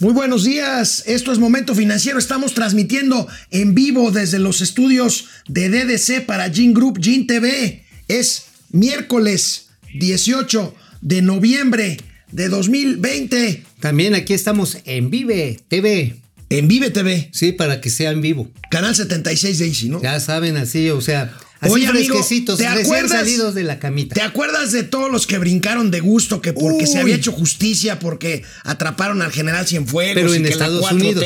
Muy buenos días, esto es Momento Financiero, estamos transmitiendo en vivo desde los estudios de DDC para Gin Group, Gin TV. Es miércoles 18 de noviembre de 2020. También aquí estamos en Vive TV. En Vive TV. Sí, para que sea en vivo. Canal 76 de Easy, ¿no? Ya saben, así, o sea, así Oye, amigo, fresquecitos, ¿te recién acuerdas? salidos de la camita. ¿Te acuerdas de todos los que brincaron de gusto que porque se había hecho justicia, porque atraparon al general Cienfuegos Pero y en que Estados 4 Unidos.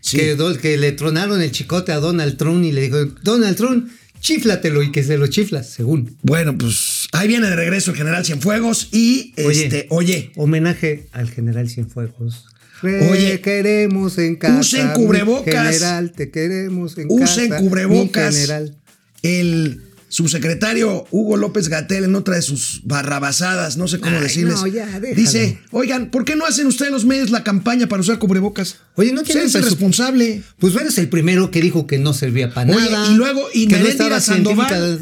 Sí. Que, le tronaron el chicote a Donald Trump y le dijo, Donald Trump, chiflatelo y que se lo chifla, según. Bueno, pues ahí viene de regreso el general Cienfuegos y Oye. este, oye, Homenaje al general Cienfuegos. Oye, Te queremos en casa. usen cubrebocas. General, te queremos en casa. usen mi cubrebocas. general. El subsecretario Hugo López Gatel en otra de sus barrabasadas, no sé cómo Ay, decirles. no, ya, déjalo. dice, oigan, ¿por qué no hacen ustedes los medios la campaña para usar cubrebocas? Oye, ¿no Usted tienen es el presup- responsable. Pues eres el primero que dijo que no servía para Oye, nada. y luego, y que no estaba Sandoval,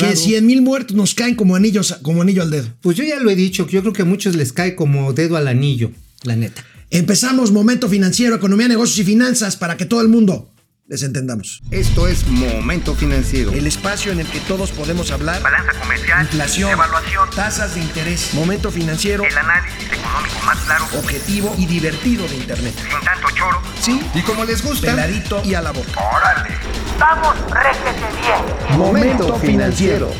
que 100 mil muertos nos caen como anillos, como anillo al dedo. Pues yo ya lo he dicho, que yo creo que a muchos les cae como dedo al anillo, la neta. Empezamos Momento Financiero, Economía, Negocios y Finanzas para que todo el mundo les entendamos. Esto es Momento Financiero. El espacio en el que todos podemos hablar. balanza comercial, Inflación, evaluación, tasas de interés, momento financiero, el análisis económico más claro, objetivo y divertido de Internet. sin tanto choro. Sí, Y como les gusta, peladito y a la boca. ¡Órale! ¡Vamos, réjete bien! Momento Financiero.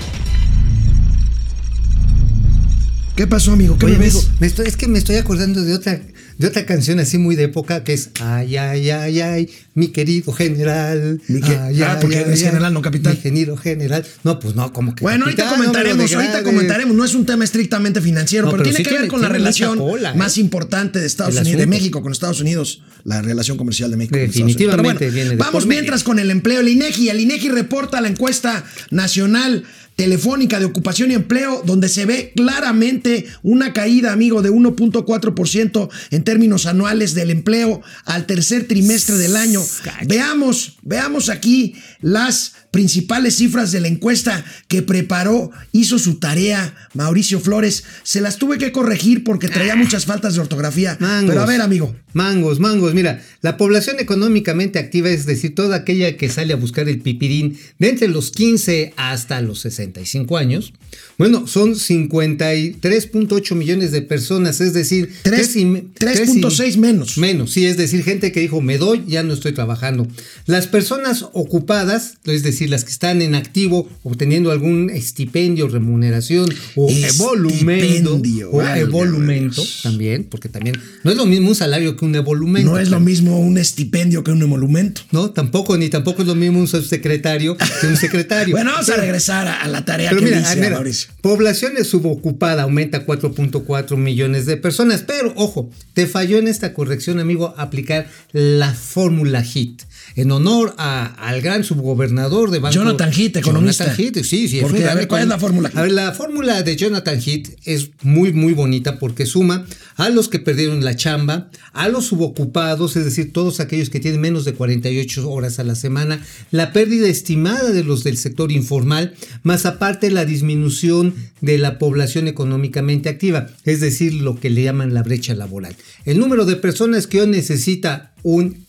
¿Qué pasó, amigo? ¿Qué Oye, me amigo, ves? me estoy- es que me estoy acordando de otra, de otra canción así muy de época que es Ay, ay, ay, ay, mi querido general. Mi que- Ay, ah, ay, porque ay, es general, no capitán. Mi querido general. No, pues no, como que. Bueno, ahorita capitán, no comentaremos, ahorita comentaremos. No es un tema estrictamente financiero, No, pero, pero tiene sí que ver tiene- con la relación cola, ¿eh? más importante de Estados El Unidos, de. México con Estados Unidos, la relación comercial de México con Estados Unidos. Definitivamente Pero viene de vamos mientras con el empleo. El INEGI, el INEGI reporta la encuesta nacional telefónica de ocupación y empleo, donde se ve claramente una caída, amigo, de 1.4% en términos anuales del empleo al tercer trimestre del año. Veamos, veamos aquí las principales cifras de la encuesta que preparó, hizo su tarea Mauricio Flores. Se las tuve que corregir porque traía muchas faltas de ortografía. Mangos. Pero a ver, amigo. Mangos, mangos. Mira, la población económicamente activa, es decir, toda aquella que sale a buscar el pipirín de entre los 15 hasta los 65 años, bueno, son 53.8 millones de personas, es decir, Tres- tres y me- tres y- 3.6 menos. Menos, sí, es decir, gente que dijo, me doy, ya no estoy trabajando. Las personas ocupadas, es decir, las que están en activo, obteniendo algún estipendio, remuneración o evolumento, o evolumento también, porque también no es lo mismo un salario que un evolumento. No es lo mismo un estipendio que un emolumento. No, tampoco, ni tampoco es lo mismo un subsecretario que un secretario. Bueno, vamos a regresar a, a la tarea que mira, dice mira, Mauricio. población subocupada aumenta 4.4 millones de personas, pero ojo, te falló en esta corrección, amigo, aplicar la fórmula HIT. En honor a- al gran subgobernador de Banco Jonathan Heath, economista. Jonathan Heath, sí, sí. es ¿Por un qué? A ver, ¿cuál es la fórmula? A ver, la fórmula de Jonathan Heath es muy, muy bonita porque suma a los que perdieron la chamba, a los subocupados, es decir, todos aquellos que tienen menos de 48 horas a la semana, la pérdida estimada de los del sector informal, más aparte la disminución de la población económicamente activa, es decir, lo que le llaman la brecha laboral. El número de personas que hoy necesita un,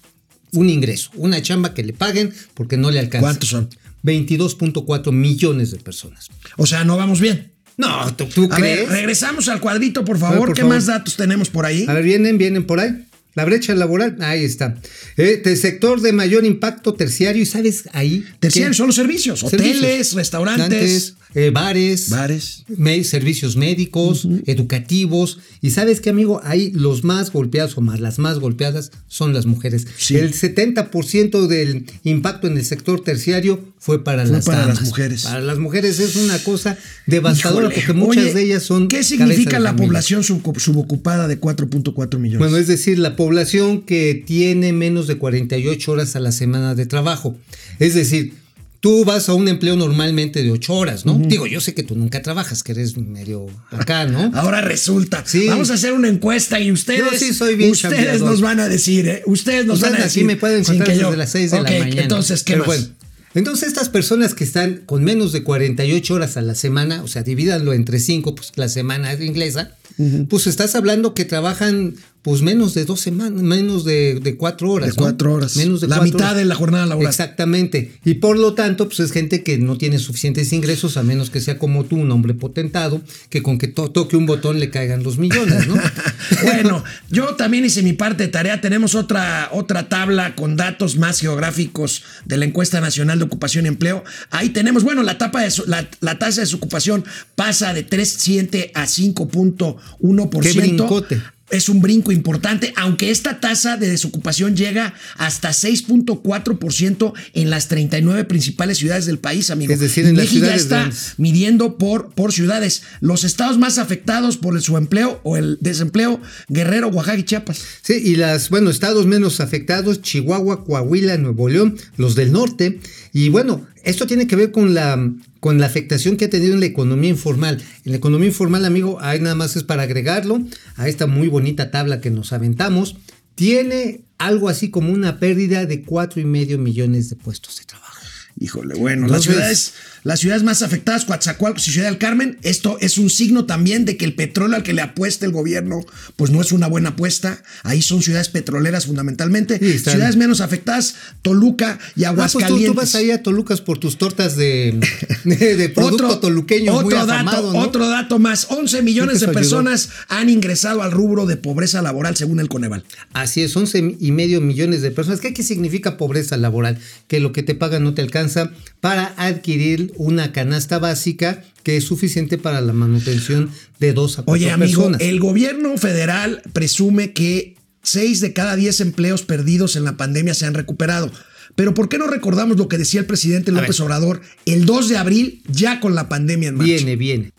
un ingreso, una chamba que le paguen porque no le alcanza. ¿Cuántos son? 22.4 millones de personas. O sea, no vamos bien. No, ¿tú, tú A crees? ver, regresamos al cuadrito, por favor. ver, por ¿Qué favor. más datos tenemos por ahí? A ver, vienen, vienen por ahí. La brecha laboral, ahí está. De sector de mayor impacto terciario, y sabes ahí. Terciario qué? son los servicios. Hoteles, Servicios. restaurantes. Eh, bares, Bares. me- servicios médicos, educativos. Y sabes qué, amigo, ahí los más golpeados o más las más golpeadas son las mujeres. Sí. El 70% del impacto en el sector terciario fue para Fue las para las mujeres. Para las mujeres es una cosa devastadora Híjole, porque muchas oye, de ellas son. ¿Qué significa la familia. población sub- subocupada de 4.4 millones? Bueno, es decir, la población que tiene menos de 48 horas a la semana de trabajo. Es decir, tú vas a un empleo normalmente de 8 horas, ¿no? Digo, yo sé que tú nunca trabajas, que eres medio acá, ¿no? Ahora resulta. Sí. Vamos a hacer una encuesta y ustedes, Yo sí soy bien ustedes chambeador. nos van a decir, ¿eh? Ustedes nos Ustedes van a aquí decir. me pueden encontrar que yo- desde las 6 de la mañana. Entonces, ¿qué Pero más? bueno, entonces estas personas que están con menos de 48 horas a la semana, o sea, divídanlo entre 5, pues la semana es inglesa, pues estás hablando que trabajan pues menos de dos semanas, menos de, de cuatro horas. De cuatro horas. Menos de La cuatro mitad horas. de la jornada laboral. Exactamente. Y por lo tanto, pues es gente que no tiene suficientes ingresos, a menos que sea como tú, un hombre potentado, que con que to- toque un botón le caigan los millones, ¿no? bueno, yo también hice mi parte de tarea. Tenemos otra, otra tabla con datos más geográficos de la encuesta nacional de ocupación y empleo. Ahí tenemos, bueno, la, tapa de su- la, la tasa de desocupación pasa de 3.7 a 5.1%. Qué brincote. Es un brinco importante, aunque esta tasa de desocupación llega hasta 6.4% en las 39 principales ciudades del país, amigo. Es decir, en las INEGI ya está grandes. midiendo por, por ciudades. Los estados más afectados por el subempleo o el desempleo, Guerrero, Oaxaca y Chiapas. Sí, y las, bueno, estados menos afectados, Chihuahua, Coahuila, Nuevo León, los del norte. Y bueno, esto tiene que ver con la, con la afectación que ha tenido en la economía informal. En la economía informal, amigo, ahí nada más es para agregarlo a esta muy bonita tabla que nos aventamos. Tiene algo así como una pérdida de cuatro y medio millones de puestos de trabajo. Híjole, bueno, las ciudades, las ciudades más afectadas, Coatzacoalcos y Ciudad del Carmen, esto es un signo también de que el petróleo al que le apuesta el gobierno, pues no es una buena apuesta. Ahí son ciudades petroleras fundamentalmente. Sí, ciudades menos afectadas, Toluca y Ah, pues tú, Aguascalientes. tú vas ahí a Tolucas por tus tortas de, de, producto toluqueño muy otro afamado, dato, ¿no? otro dato más. 11 millones de ayudó. personas han ingresado al rubro de pobreza laboral según el Coneval. Así es, 11 y medio millones de personas. ¿Qué, qué significa pobreza laboral? Que lo que te pagan no te alcanza para adquirir una canasta básica que es suficiente para la manutención de dos a cuatro Oye, amigo, personas. el gobierno federal presume que 6 de cada 10 empleos perdidos en la pandemia se han recuperado. Pero ¿por qué no recordamos lo que decía el presidente López Obrador el 2 de abril, ya con la pandemia en marcha? Viene, viene.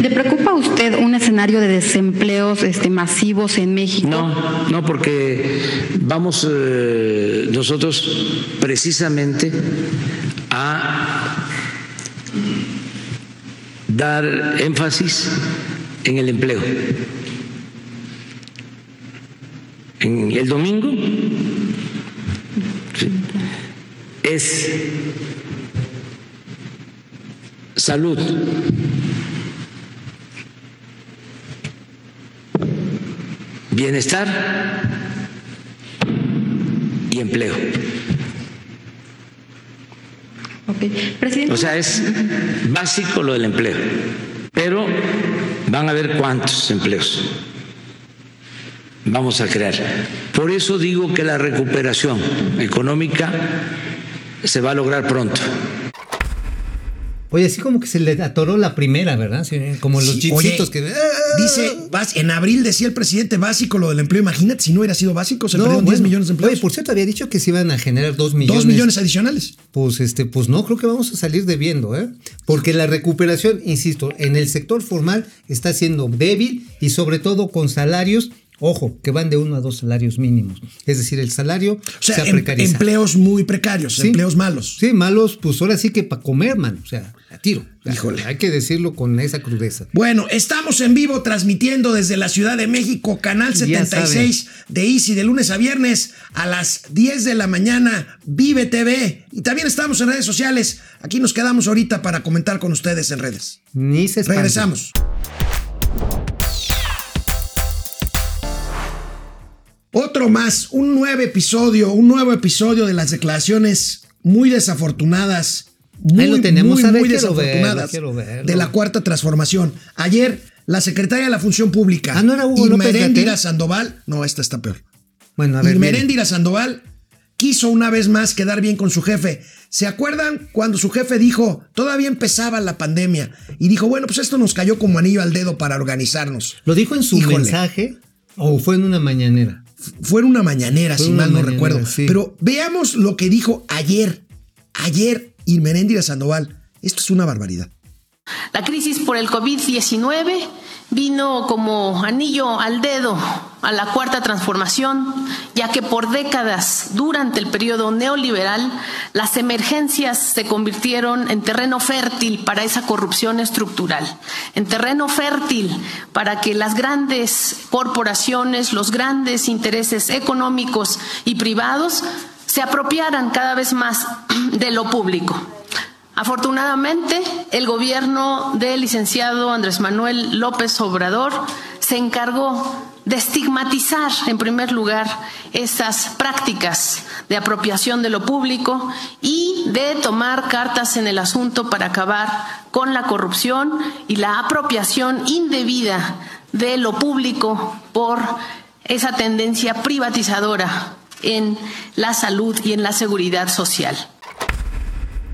¿Le preocupa a usted un escenario de desempleos este, masivos en México? No, no, porque vamos eh, nosotros precisamente a dar énfasis en el empleo. En el domingo es salud. bienestar y empleo. O sea, es básico lo del empleo, pero van a ver cuántos empleos vamos a crear. Por eso digo que la recuperación económica se va a lograr pronto. Oye, así como que se le atoró la primera, ¿verdad? Como los Sí, que. Dice, vas- en abril decía el presidente básico lo del empleo. Imagínate si no hubiera sido básico, se perdieron 10 bueno. millones de empleos. Oye, por cierto, había dicho que se iban a generar 2 millones. 2 millones adicionales. Pues este, pues no, creo que vamos a salir debiendo, ¿eh? Porque la recuperación, insisto, en el sector formal está siendo débil y sobre todo con salarios, ojo, que van de uno a dos salarios mínimos. Es decir, el salario O sea, se ha em- precarizado. empleos muy precarios, Sí. empleos malos. Sí, malos, pues ahora sí que para comer, man. O sea, a tiro. Híjole. Hay que decirlo con esa crudeza. Bueno, estamos en vivo transmitiendo desde la Ciudad de México, canal Ya 76 de Easy, de lunes a viernes a las 10 de la mañana, Vive TV. Y también estamos en redes sociales. Aquí nos quedamos ahorita para comentar con ustedes en redes. Ni se espanten. Regresamos. Otro más, un nuevo episodio, un nuevo episodio de las declaraciones muy desafortunadas. Muy, Ahí lo tenemos. muy, A ver, muy desafortunadas verlo, verlo. de la cuarta transformación. Ayer, la secretaria de la Función Pública, Ah, ¿no era Hugo López? Sandoval, no, esta está peor. Bueno, a ver. Irmeréndira Sandoval quiso una vez más quedar bien con su jefe. ¿Se acuerdan cuando su jefe dijo, todavía empezaba la pandemia? Y dijo, bueno, pues esto nos cayó como anillo al dedo para organizarnos. ¿Lo dijo en su Híjole. mensaje o fue en una mañanera? Fue una mañanera, Fue si una mal no mañanera, recuerdo. sí. Pero veamos lo que dijo ayer. Ayer, Irmeréndira Sandoval. Esto es una barbaridad. La crisis por el COVID-19 vino como anillo al dedo a la cuarta transformación, ya que por décadas durante el periodo neoliberal las emergencias se convirtieron en terreno fértil para esa corrupción estructural, en terreno fértil para que las grandes corporaciones, los grandes intereses económicos y privados se apropiaran cada vez más de lo público. Afortunadamente, el gobierno del licenciado Andrés Manuel López Obrador se encargó de estigmatizar, en primer lugar, estas prácticas de apropiación de lo público y de tomar cartas en el asunto para acabar con la corrupción y la apropiación indebida de lo público por esa tendencia privatizadora en la salud y en la seguridad social.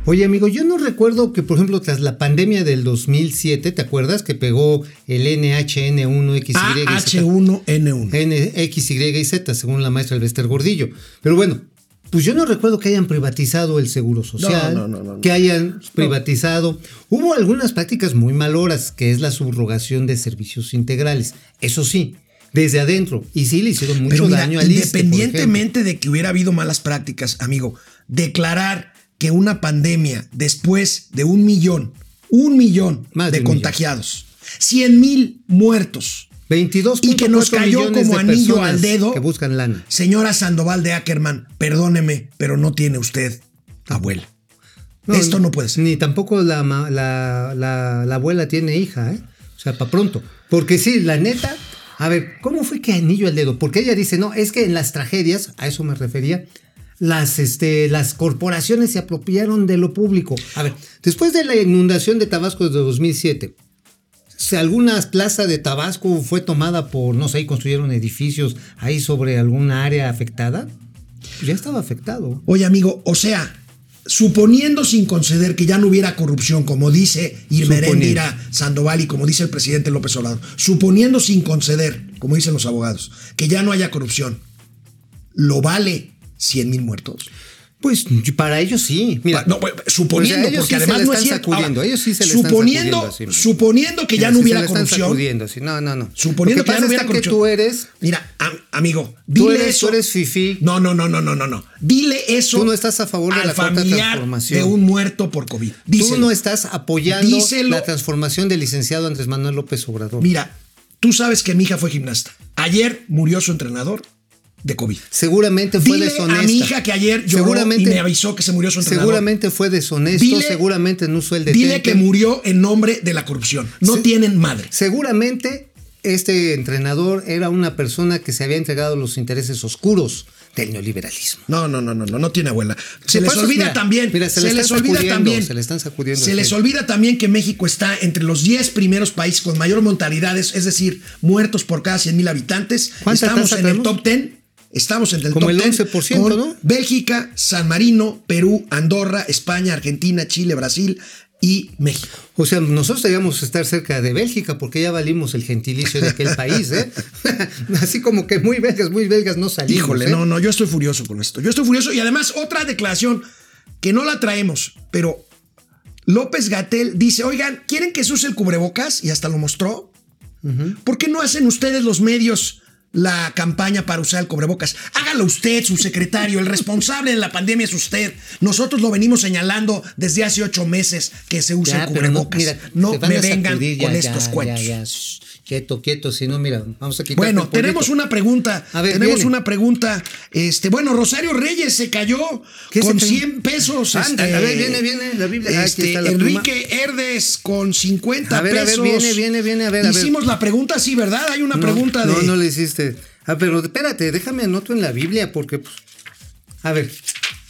Oye, amigo, yo no recuerdo que, por ejemplo, tras la pandemia del 2007, ¿te acuerdas que pegó el NHN1, XY H1N1. X, Y y Z, según la maestra Elvester Gordillo. Pero bueno, pues yo no recuerdo que hayan privatizado el seguro social, No, no, no, no. que hayan privatizado. Hubo algunas prácticas muy maloras, que es la subrogación de servicios integrales. Eso sí, desde adentro. Y sí le hicieron mucho mira, daño al ejemplo. independientemente de que hubiera habido malas prácticas, amigo, declarar que una pandemia después de un millón, un millón Más de de un contagiados, 100 mil muertos, 22 y que nos cayó como anillo al dedo, que buscan lana. señora Sandoval de Ackerman, perdóneme, pero no tiene usted abuela. Esto no puede ser. Ni tampoco la, ma- la, la- la abuela tiene hija, ¿eh? O sea, para pronto. Porque sí, la neta. A ver, ¿cómo fue que anillo al dedo? Porque ella dice, no, es que en las tragedias, a eso me refería, las, este, las corporaciones se apropiaron de lo público. A ver, después de la inundación de Tabasco de 2007, si alguna plaza de Tabasco fue tomada por, no sé, y construyeron edificios ahí sobre alguna área afectada, ya estaba afectado. Oye, amigo, o sea, suponiendo sin conceder que ya no hubiera corrupción, como dice Irmerendira Sandoval y como dice el presidente López Obrador, suponiendo sin conceder, como dicen los abogados, que ya no haya corrupción, ¿lo vale 100 mil muertos? Pues para ellos sí. Mira, no, bueno, suponiendo, ellos porque sí además no es cierto. Ahora, ellos sí se le están suponiendo, así. suponiendo que ya no hubiera corrupción. sí. No, no, no. Suponiendo que ya no hubiera corrupción. tú eres. Mira, am- amigo, Tú dile eres, eso. tú eres fifí. No, no, no, no, no, no, no. Dile eso. Tú no estás a favor de la familiar transformación. de un muerto por COVID. Tú no estás apoyando Díselo. la transformación del licenciado Andrés Manuel López Obrador. Mira, tú sabes que mi hija fue gimnasta. Ayer murió su entrenador de COVID. Seguramente fue Dile deshonesta. a mi hija que ayer lloró seguramente, y me avisó que se murió su entrenador. Seguramente fue deshonesto, Dile- seguramente no usó el detente. Dile que murió en nombre de la corrupción. No tienen madre. Seguramente este entrenador era una persona que se había entregado a los intereses oscuros del neoliberalismo. No, no, no, no, no, no tiene abuela. Se les Por eso, olvida mira, también. mira, se se le les olvida también. se le están sacudiendo Se les olvida también que México está entre los 10 primeros países con mayor mortalidad, es decir, muertos por cada 100 mil habitantes. ¿Cuánta Estamos en el top 10. Estamos entre el Como top el 10 11%, con ¿no? Bélgica, San Marino, Perú, Andorra, España, Argentina, Chile, Brasil y México. O sea, nosotros deberíamos estar cerca de Bélgica porque ya valimos el gentilicio de aquel país, ¿eh? Así como que muy belgas, muy belgas no salimos. Híjole, ¿eh? no, no, yo estoy furioso con esto. Yo estoy furioso y además otra declaración que no la traemos, pero López Gatel dice, oigan, ¿quieren que se use el cubrebocas? Y hasta lo mostró. ¿Por qué no hacen ustedes los medios la campaña para usar el cubrebocas? Hágalo usted, su secretario. El responsable de la pandemia es usted. Nosotros lo venimos señalando desde hace ocho meses que se usa Ya, el no, cubrebocas. mira, No, me vengan sacudir, con ya, estos cuentos. Quieto, quieto, si no, mira, vamos a quitar. Bueno, tenemos una pregunta. A ver, tenemos viene. una pregunta. Este, bueno, Rosario Reyes se cayó ¿Qué con se cayó? 100 pesos. Anda, este, a ver, viene, viene la Biblia. Aquí Este, está la Enrique Herdes con 50 A ver, a ver, pesos. viene, viene, viene, a ver, a ver. Hicimos la pregunta, sí, ¿verdad? Hay una No, pregunta de. No, no le hiciste. Ah, pero espérate, déjame anoto en la Biblia porque. pues, a ver,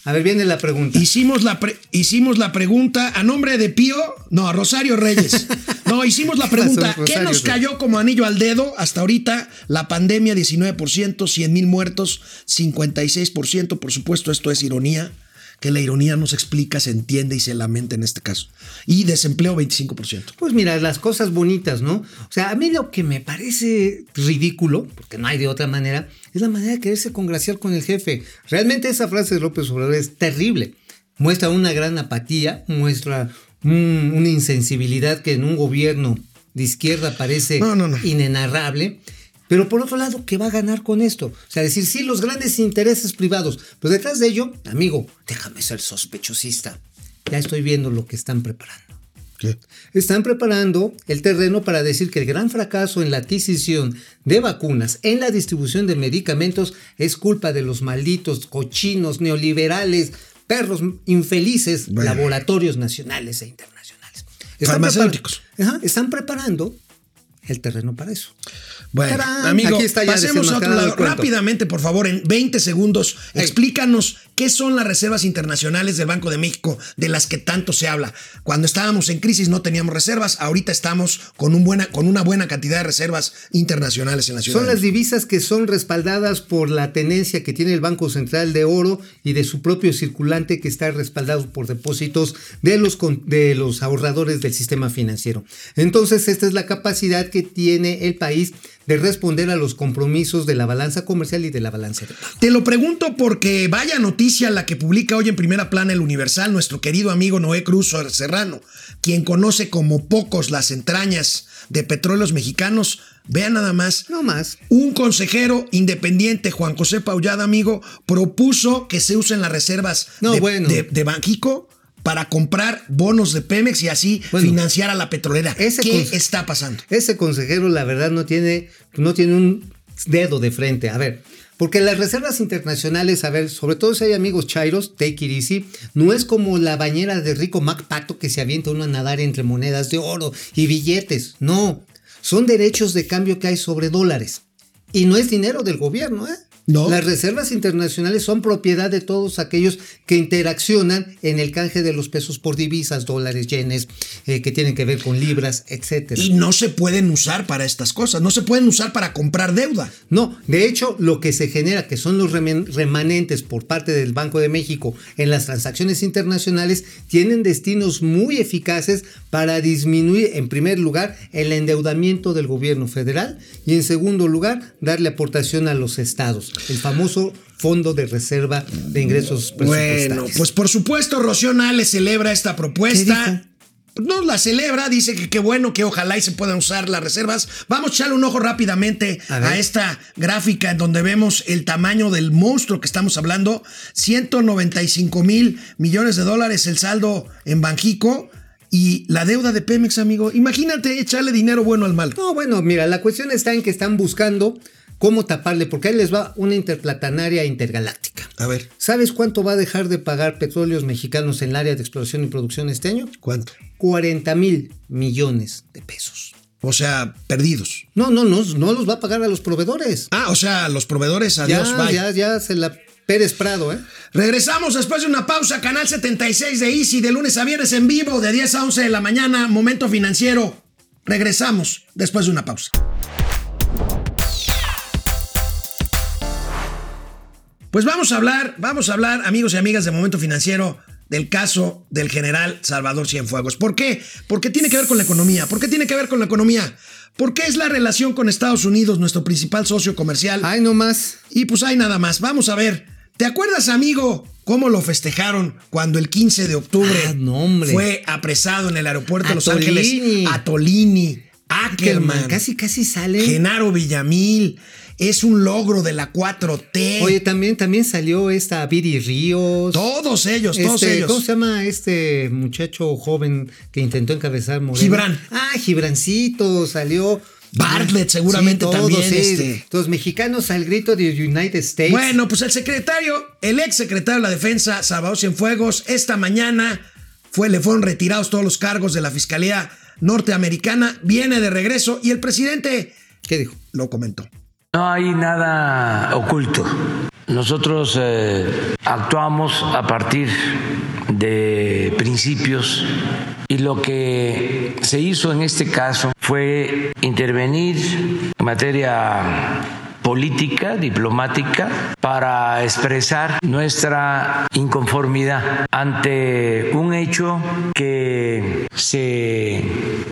a ver, viene la pregunta. Hicimos la, pre- hicimos la pregunta a nombre de Pío, no, a Rosario Reyes. No, hicimos la ¿Qué pasó, pregunta, ¿qué nos cayó como anillo al dedo hasta ahorita? La pandemia, 19%, 100 mil muertos, 56%, por supuesto, esto es ironía, que la ironía no se explica, se entiende y se lamenta en este caso. Y desempleo, 25%. Pues mira, las cosas bonitas, ¿no? O sea, a mí lo que me parece ridículo, porque no hay de otra manera, es la manera de quererse congraciar con el jefe. Realmente esa frase de López Obrador es terrible. Muestra una gran apatía, muestra un- una insensibilidad que en un gobierno de izquierda parece No, no, no. inenarrable. Pero por otro lado, ¿qué va a ganar con esto? O sea, decir, sí, los grandes intereses privados, pero detrás de ello, amigo, déjame ser sospechosista. Ya estoy viendo lo que están preparando. Están preparando el terreno para decir que el gran fracaso en la adquisición de vacunas, en la distribución de medicamentos, es culpa de los malditos cochinos neoliberales, perros infelices, Bueno. laboratorios nacionales e internacionales. Farmacéuticos. prepara- Ajá, están preparando el terreno para eso. Bueno, ¡Tarán! amigo, Aquí está ya pasemos a otro lado. Rápidamente, por favor, en 20 segundos, Ey. explícanos qué son las reservas internacionales del Banco de México, de las que tanto se habla. Cuando estábamos en crisis no teníamos reservas, ahorita estamos con, un buena, con una buena cantidad de reservas internacionales en la ciudad. Son las divisas que son respaldadas por la tenencia que tiene el Banco Central de Oro y de su propio circulante que está respaldado por depósitos de los, de los ahorradores del sistema financiero. Entonces, esta es la capacidad que tiene el país de responder a los compromisos de la balanza comercial y de la balanza de pago. Te lo pregunto porque vaya noticia la que publica hoy en primera plana el Universal nuestro querido amigo Noé Cruz Serrano, quien conoce como pocos las entrañas de petróleos mexicanos. Vean nada más. No más. Un consejero independiente, Juan José Paullada, amigo, propuso que se usen las reservas No, de, bueno. de- de Banjico para comprar bonos de Pemex y así Bueno. financiar a la petrolera. Ese ¿Qué está pasando? Ese consejero, la verdad, no tiene, no tiene un dedo de frente. A ver, porque las reservas internacionales, a ver, sobre todo si hay amigos chairos, take it easy, no es como la bañera de rico Mac Pato que se avienta uno a nadar entre monedas de oro y billetes. No, son derechos de cambio que hay sobre dólares. Y no es dinero del gobierno, ¿eh? No. Las reservas internacionales son propiedad de todos aquellos que interaccionan en el canje de los pesos por divisas, dólares, yenes, eh, que tienen que ver con libras, etcétera. Y no se pueden usar para estas cosas, no se pueden usar para comprar deuda. No, de hecho, lo que se genera, que son los remanentes por parte del Banco de México en las transacciones internacionales, tienen destinos muy eficaces para disminuir, en primer lugar, el endeudamiento del gobierno federal y, en segundo lugar, darle aportación a los estados, el famoso Fondo de Reserva de Ingresos Presupuestarios. Bueno, pues por supuesto, Rocío Nale celebra esta propuesta. No la celebra, dice que qué bueno, que ojalá y se puedan usar las reservas. Vamos a echarle un ojo rápidamente A a, esta gráfica en donde vemos el tamaño del monstruo que estamos hablando. 195 mil millones de dólares el saldo en Banjico y la deuda de Pemex, amigo. Imagínate echarle dinero bueno al malo. No, bueno, mira, la cuestión está en que están buscando cómo taparle, porque ahí les va una interplatanaria intergaláctica. A ver, ¿Sabes cuánto va a dejar de pagar petróleos mexicanos en el área de exploración y producción este año? ¿cuánto? 40 mil millones de pesos. O sea, perdidos. No, no, no, no los va a pagar a los proveedores. Ah, o sea, los proveedores, adiós, ya, bye. ya, ya se la Pérez Prado, ¿eh? Regresamos después de una pausa, canal 76 de Easy, de lunes a viernes en vivo, de 10 a 11 de la mañana, momento financiero. Regresamos después de una pausa. Pues vamos a hablar, vamos a hablar, amigos y amigas de Momento Financiero, del caso del general Salvador Cienfuegos. ¿Por qué? Porque tiene que ver con la economía. ¿Por qué tiene que ver con la economía? Porque es la relación con Estados Unidos, nuestro principal socio comercial. Ay, no más. Y pues hay nada más. Vamos a ver. ¿Te acuerdas, amigo, cómo lo festejaron cuando el 15 de octubre Ah, no, fue apresado en el aeropuerto de Los. Ángeles? Atolini, Ackerman, Casi, casi sale. Genaro Villamil. Es un logro de la 4T. Oye, también, también salió esta Viri Ríos. todos ellos, todos Este, ellos. ¿Cómo se llama este muchacho joven que intentó encabezar Morena? Gibran. Ah, Gibrancito, salió. Bartlett seguramente todos, también, sí. este. Los mexicanos al grito de United States. Bueno, pues el secretario, el ex secretario de la Defensa, Salvador Cienfuegos, esta mañana fue, le fueron retirados todos los cargos de la Fiscalía Norteamericana, viene de regreso y el presidente ¿Qué dijo? lo comentó. No hay nada oculto. Nosotros eh, actuamos a partir de principios y lo que se hizo en este caso fue intervenir en materia política, diplomática, para expresar nuestra inconformidad ante un hecho que se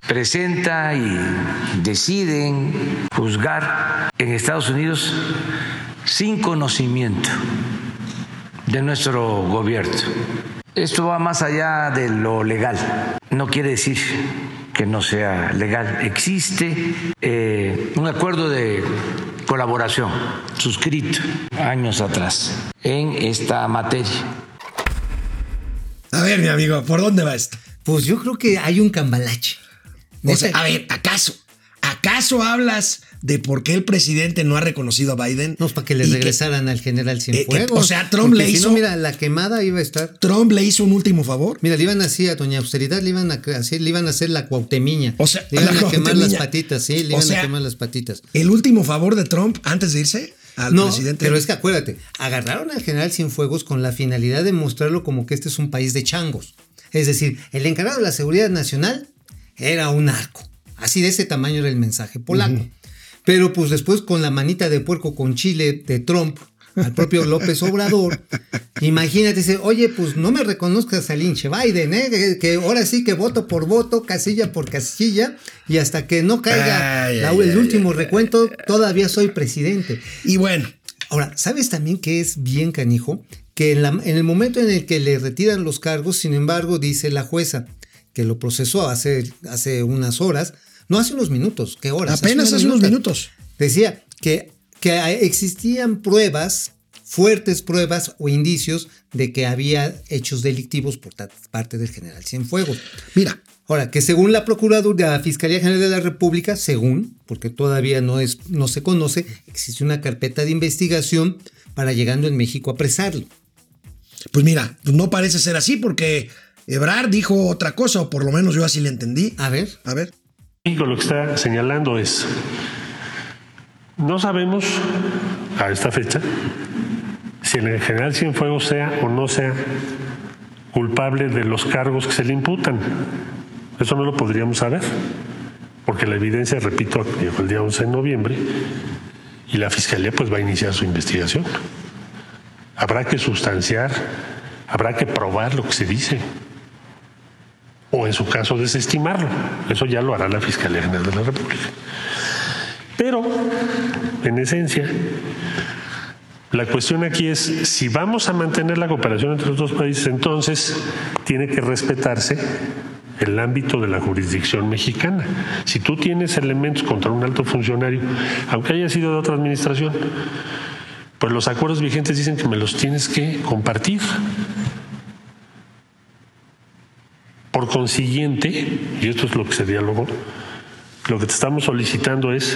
presenta y deciden juzgar en Estados Unidos sin conocimiento de nuestro gobierno. Esto va más allá de lo legal. No quiere decir que no sea legal. Existe eh, un acuerdo de colaboración suscrito años atrás en esta materia. A ver, mi amigo, ¿por dónde va esto? Pues yo creo que hay un cambalache. O sea, a ver, ¿acaso? ¿Acaso hablas de por qué el presidente no ha reconocido a Biden? No, para que le regresaran al general eh, que- Cienfuegos. o sea, Trump Porque le si hizo- no, mira, la quemada iba a estar. Trump le hizo un último favor. Mira, le iban así a Doña Austeridad, le iban a hacer, le iban a hacer la cuautemiña. O sea, le iban la a quemar las patitas, sí, le O iban sea, a quemar las patitas. El último favor de Trump antes de irse al no, presidente. pero es que acuérdate, agarraron al general Cienfuegos con la finalidad de mostrarlo como que este es un país de changos. Es decir, el encargado de la seguridad nacional era un arco. Así de ese tamaño era el mensaje polaco. Pero pues después con la manita de puerco con Chile de Trump al propio López Obrador, imagínate, dice, oye, pues no me reconozcas al hinche Biden, ¿eh? que, que ahora sí que voto por voto, casilla por casilla, y hasta que no caiga Ay, la- ay, el ay, último recuento, todavía soy presidente. Y bueno, Ahora, ¿sabes también que es bien canijo? Que en, la- en el momento en el que le retiran los cargos, sin embargo, dice la jueza, que lo procesó hace, hace unas horas, no hace unos minutos, ¿qué horas? apenas hace unos minutos. Decía que, que existían pruebas, fuertes pruebas o indicios de que había hechos delictivos por parte del general Cienfuegos. Mira, Ahora, que según la Procuraduría, la Fiscalía General de la República, según, porque todavía no, es, no se conoce, existe una carpeta de investigación para llegando en México a apresarlo. pues mira, pues no parece ser así porque Ebrard dijo otra cosa, o por lo menos yo así le entendí. A ver, A ver. México lo que está señalando es, no sabemos a esta fecha si el general Cienfuegos sea o no sea culpable de los cargos que se le imputan. Eso no lo podríamos saber, porque la evidencia, repito, llegó el día 11 de noviembre y la Fiscalía pues va a iniciar su investigación. Habrá que sustanciar, habrá que probar lo que se dice o en su caso desestimarlo. Eso ya lo hará la Fiscalía General de la República. Pero, en esencia, la cuestión aquí es, si vamos a mantener la cooperación entre los dos países, entonces tiene que respetarse el ámbito de la jurisdicción mexicana. Si tú tienes elementos contra un alto funcionario, aunque haya sido de otra administración, pues los acuerdos vigentes dicen que me los tienes que compartir. Por consiguiente, y esto es lo que se dialogó, lo que te estamos solicitando es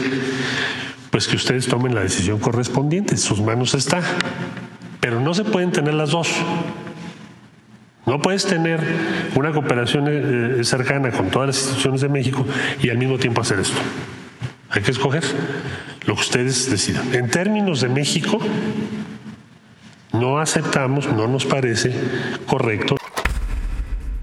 pues que ustedes tomen la decisión correspondiente, en sus manos está. Pero no se pueden tener las dos. No puedes tener una cooperación eh, cercana con todas las instituciones de México y al mismo tiempo hacer esto. Hay que escoger lo que ustedes decidan. En términos de México, no aceptamos, no nos parece correcto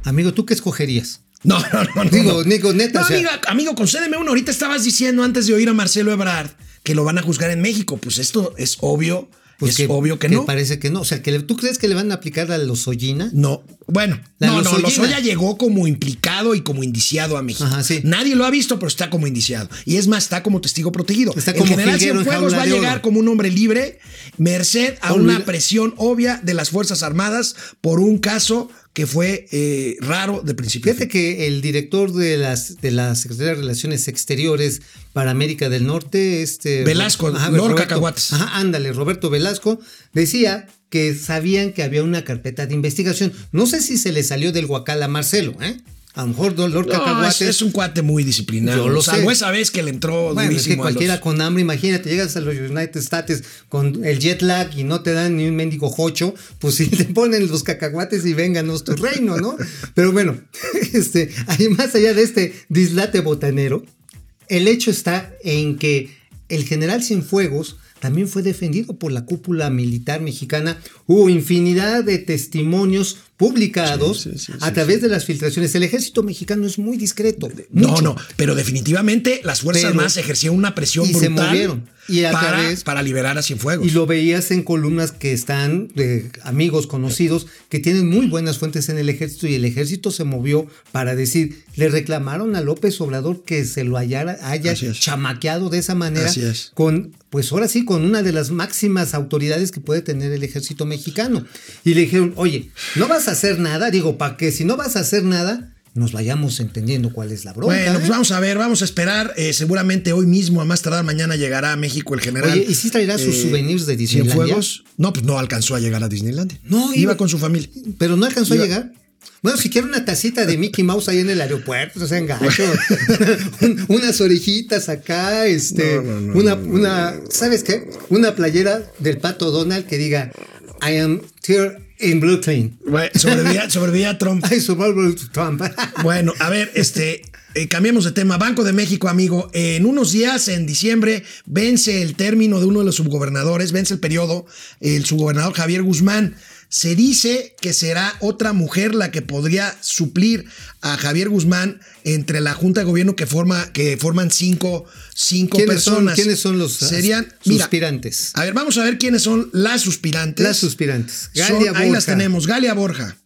amigo, ¿tú qué escogerías? No, no, no. no, Digo, no. Nico, neta, No, o sea- amiga- amigo, concédeme uno. Ahorita estabas diciendo antes de oír a Marcelo Ebrard que lo van a juzgar en México. Pues esto es obvio. Pues es obvio que, no. Parece que no. O sea, que le- ¿tú crees que le van a aplicar a Lozoyina? No, bueno, La no, no, Lozoyina. Lozoya llegó como implicado y como indiciado a México. Ajá, sí. Nadie lo ha visto, pero está como indiciado. Y es más, está como testigo protegido. Está El como general Cienfuegos va a llegar como un hombre libre, merced a Olvida- una presión obvia de las Fuerzas Armadas por un caso que fue eh, raro de principio. Fíjate que el director de las de la Secretaría de Relaciones Exteriores para América del Norte, este Velasco, Lord Roberto- Cacahuates. Ajá, ándale, Roberto Velasco decía que sabían que había una carpeta de investigación. No sé si se le salió del guacal a Marcelo, ¿eh? A lo mejor Lord No, es, Cacahuates es un cuate muy disciplinado. Yo lo Salvo sé. esa vez que le entró Bueno, es durísimo que a cualquiera los- con hambre, imagínate, llegas a los United States con el jet lag y no te dan ni un mendigo jocho, pues si te ponen los cacahuates y vénganos tu reino, ¿no? Pero bueno, este, ahí más allá de este dislate botanero, el hecho está en que el general Cienfuegos también fue defendido por la cúpula militar mexicana. Hubo infinidad de testimonios publicados Sí, sí, sí, a través de las filtraciones. El ejército mexicano es muy discreto. No, mucho. no, pero definitivamente las Fuerzas Pero- Armadas ejercían una presión y se movieron. Y a para, través- para liberar a Cienfuegos. Y lo veías en columnas que están de amigos conocidos que tienen muy buenas fuentes en el ejército y el ejército se movió para decir, le reclamaron a López Obrador que se lo hallara- haya chamaqueado de esa manera Así es. con, pues ahora sí, con una de las máximas autoridades que puede tener el ejército mexicano. Y le dijeron, oye, no vas a hacer nada, digo, para que si no vas a hacer nada, nos vayamos entendiendo cuál es la bronca. Bueno, pues ¿eh? vamos a ver, vamos a esperar. eh, seguramente hoy mismo, a más tardar mañana, llegará a México el general. Oye, ¿y sí traerá sus souvenirs de Disneylandia? Cienfuegos. No, pues no alcanzó a llegar a Disneylandia. No, iba, iba- con su familia. Pero no alcanzó Iba- a llegar. Bueno, si quiere una tacita de Mickey Mouse ahí en el aeropuerto, no sean gachos. Un- unas orejitas acá, este, No, no, no, una, una, ¿sabes qué? Una playera del pato Donald que diga I am here in Brooklyn. Bueno, sobrevivía, sobrevivía Trump. Survived Trump. Bueno, a ver, este, eh, cambiemos de tema. Banco de México, amigo. en unos días, en diciembre, vence el término de uno de los subgobernadores, vence el periodo, el subgobernador Javier Guzmán. Se dice que será otra mujer la que podría suplir a Javier Guzmán entre la Junta de Gobierno que forma, que forman cinco, cinco ¿Quiénes son, personas. ¿Quiénes son los Serían, mira, suspirantes? a ver, vamos a ver quiénes son las suspirantes. Las suspirantes. Son- Galia ahí las Borja. tenemos. Galia Borja.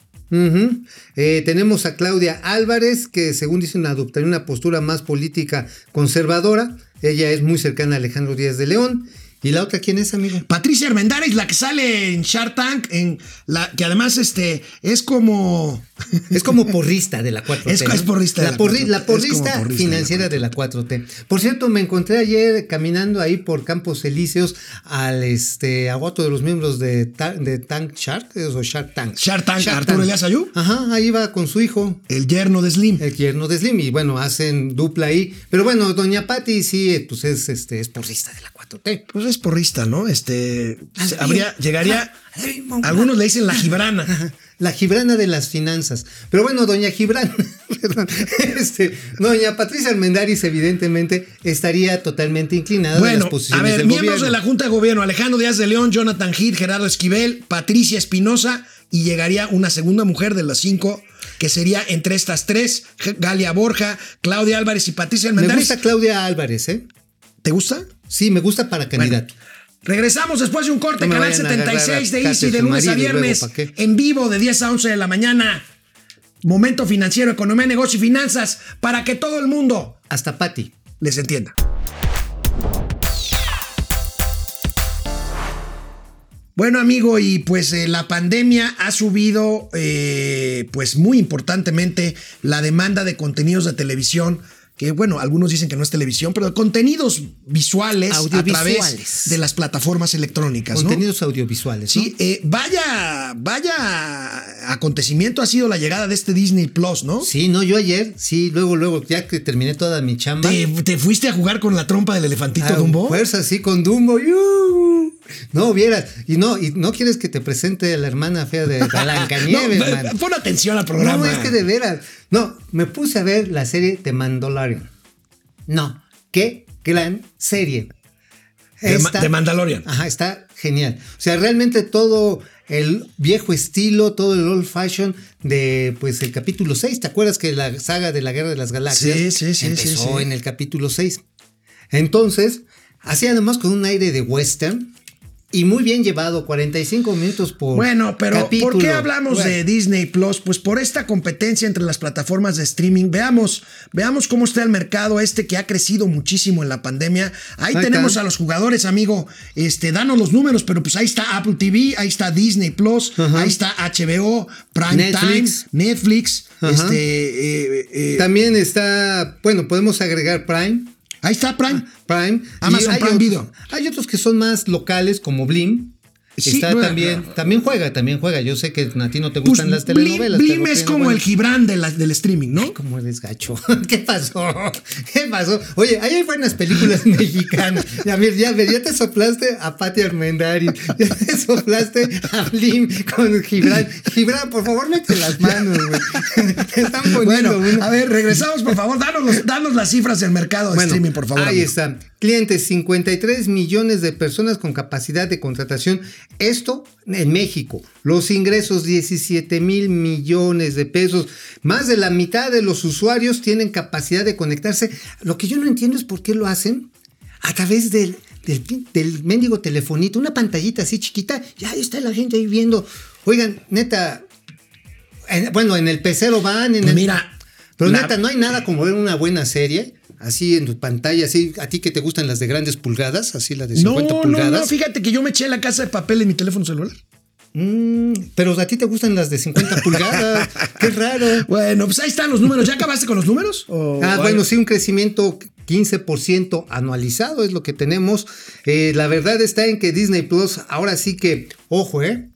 Eh, tenemos a Claudia Álvarez, que según dicen adoptaría una postura más política conservadora. Ella es muy cercana a Alejandro Díaz de León. ¿Y la otra quién es, amigo? Patricia Armendáriz, la que sale en Shark Tank, en la, que además este, es como. Es como porrista de la 4T. Es- ¿no? es porrista de la, la porri- 4T. la porrista de la financiera de la 4T. Por cierto, me encontré ayer caminando ahí por Campos Elíseos al este, a otro de los miembros de, de Tank Shark, o Shark Tank. Shark Tank, Arturo Elías Ayub. Ajá, ahí va con su hijo. El yerno de Slim. El yerno de Slim y bueno, hacen dupla ahí. Pero bueno, doña Patti sí, pues es, este, es porrista de la 4T. Pues porrista, ¿no? Este. Habría, llegaría. Ah. Algunos le dicen la gibrana. La Gibrana de las finanzas. Pero bueno, doña Gibrana, perdón, este, doña Patricia Almendaris evidentemente estaría totalmente inclinada Bueno, las a posiciones ver, del miembros gobierno. de la Junta de Gobierno: Alejandro Díaz de León, Jonathan Heath, Gerardo Esquivel, Patricia Espinosa, y llegaría una segunda mujer de las cinco, que sería entre estas tres: Galia Borja, Claudia Álvarez y Patricia Me Almendaris. gusta Claudia Álvarez, ¿eh? ¿Te gusta? Sí, me gusta para candidato. Regresamos después de un corte, No canal vayan a agarrar 76 a de Easy de lunes a luego, viernes, en vivo de 10 a 11 de la mañana. Momento financiero, economía, negocio y finanzas, para que todo el mundo Hasta Patti. les entienda. Bueno, amigo, y pues eh, la pandemia ha subido, eh, pues muy importantemente, la demanda de contenidos de televisión. Que bueno, algunos dicen que no es televisión, pero contenidos visuales a Audiovisuales. través de las plataformas electrónicas. ¿no? Contenidos audiovisuales. ¿no? Sí, eh, vaya, vaya acontecimiento ha sido la llegada de este Disney Plus, ¿no? Sí, no, yo ayer, sí, luego, luego, ya que terminé toda mi chamba. ¿Te, te fuiste a jugar con la trompa del elefantito Ah, Dumbo? Fuerza, sí, con Dumbo. ¡Yu! No, vieras. Y no, y no quieres que te presente a la hermana fea de Blancanieves, No, pon atención al programa. No, es que de veras. No, me puse a ver la serie de Mandalorian. No, qué gran serie. De Ma- de Mandalorian. Ajá, está genial. O sea, realmente todo el viejo estilo, todo el old fashion de pues el capítulo 6. ¿Te acuerdas que la saga de la Guerra de las Galaxias Sí, sí, sí, empezó en el capítulo 6? Entonces, así además con un aire de western y muy bien llevado, 45 minutos por Bueno, pero capítulo. ¿por qué hablamos Bueno. de Disney Plus? Pues por esta competencia entre las plataformas de streaming. Veamos, veamos cómo está el mercado este que ha crecido muchísimo en la pandemia. Ahí, tenemos a los jugadores, amigo. Este, danos los números, pero pues ahí está Apple TV, ahí está Disney Plus, Ajá. ahí está HBO, Prime Netflix. Time, Netflix, este, eh, eh, También está, bueno, podemos agregar Prime. Ahí está Prime. Prime. Amazon hay Prime Video. Hay otros que son más locales, como Blim. Sí, está bueno, también, también juega, también juega. Yo sé que a ti no te Pues gustan las telenovelas. Blim es como bueno. el Gibran de la- del streaming, ¿no? ¿Cómo eres gacho? ¿Qué pasó? ¿Qué pasó? Oye, ahí hay buenas películas mexicanas. Ya, ya, ya te soplaste a Pati Armendari. Ya te soplaste a Blim con Gibran. Gibran, por favor, mete las manos, güey. Te están poniendo Bueno, a ver, regresamos, por favor. Danos, los- danos las cifras del mercado de Bueno, streaming, por favor. Ahí amigo. está. Clientes, 53 millones de personas con capacidad de contratación. Esto en México. Los ingresos, 17 mil millones de pesos. Más de la mitad de los usuarios tienen capacidad de conectarse. Lo que yo no entiendo es por qué lo hacen a través del, del, del mendigo telefonito. Una pantallita así chiquita. Ya está la gente ahí viendo. Oigan, neta. en- bueno, en el pecero van. En Pues el, mira, pero la- neta, no hay nada como ver una buena serie, así en tu pantalla, así, a ti que te gustan las de grandes pulgadas, así las de 50 no, no, pulgadas. no, fíjate que yo me eché la casa de papel en mi teléfono celular. Mm, pero a ti te gustan las de 50 pulgadas, qué raro. Bueno, pues ahí están los números. ¿Ya acabaste con los números? ¿O- Ah, bueno, sí, un crecimiento 15% anualizado es lo que tenemos. Eh, la verdad está en que Disney Plus, ahora sí que, ojo, ¿eh?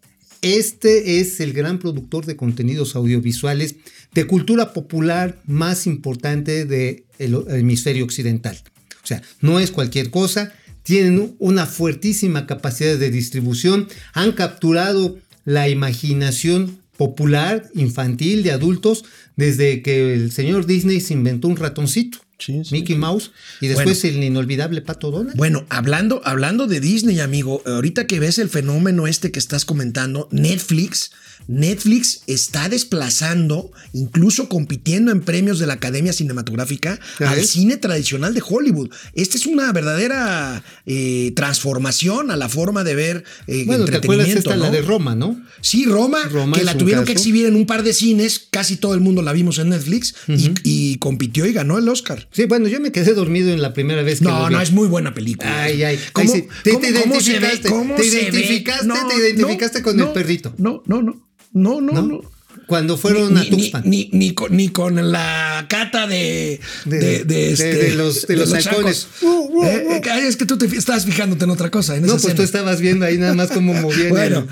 este es el gran productor de contenidos audiovisuales de cultura popular más importante del hemisferio occidental. O sea, no es cualquier cosa, tienen una fuertísima capacidad de distribución, han capturado la imaginación popular, infantil, de adultos, desde que el señor Disney se inventó un ratoncito. Sí, sí. Mickey Mouse y después el inolvidable Pato Donald. Bueno, hablando, hablando de Disney, amigo, ahorita que ves el fenómeno este que estás comentando, Netflix, Netflix está desplazando, incluso compitiendo en premios de la Academia Cinematográfica, ¿Ya al cine tradicional de Hollywood. Esta es una verdadera eh, transformación a la forma de ver eh, bueno, ¿te acuerdas entretenimiento. esta, la de Roma, no? Sí, Roma, Roma que la tuvieron que exhibir en un par de cines, casi todo el mundo la vimos en Netflix y, y compitió y ganó el Oscar. Sí, bueno, yo me quedé dormido en la primera vez que lo No, vi. no, es muy buena película. Ay, ay. ¿Cómo, Ay, sí. Te- cómo- te identificaste, ¿Cómo te identificaste, te identificaste con el perrito. No, no, no. No, no, ¿no? Cuando fueron ni, a Tuxpan. Ni, ni con, ni con la cata de, De- de, de, este, los- de los halcones. chacos. Eh, eh, ay, es que tú te estabas fijándote en otra cosa. En no, esa pues tú estabas viendo ahí nada más cómo movían Bueno, el,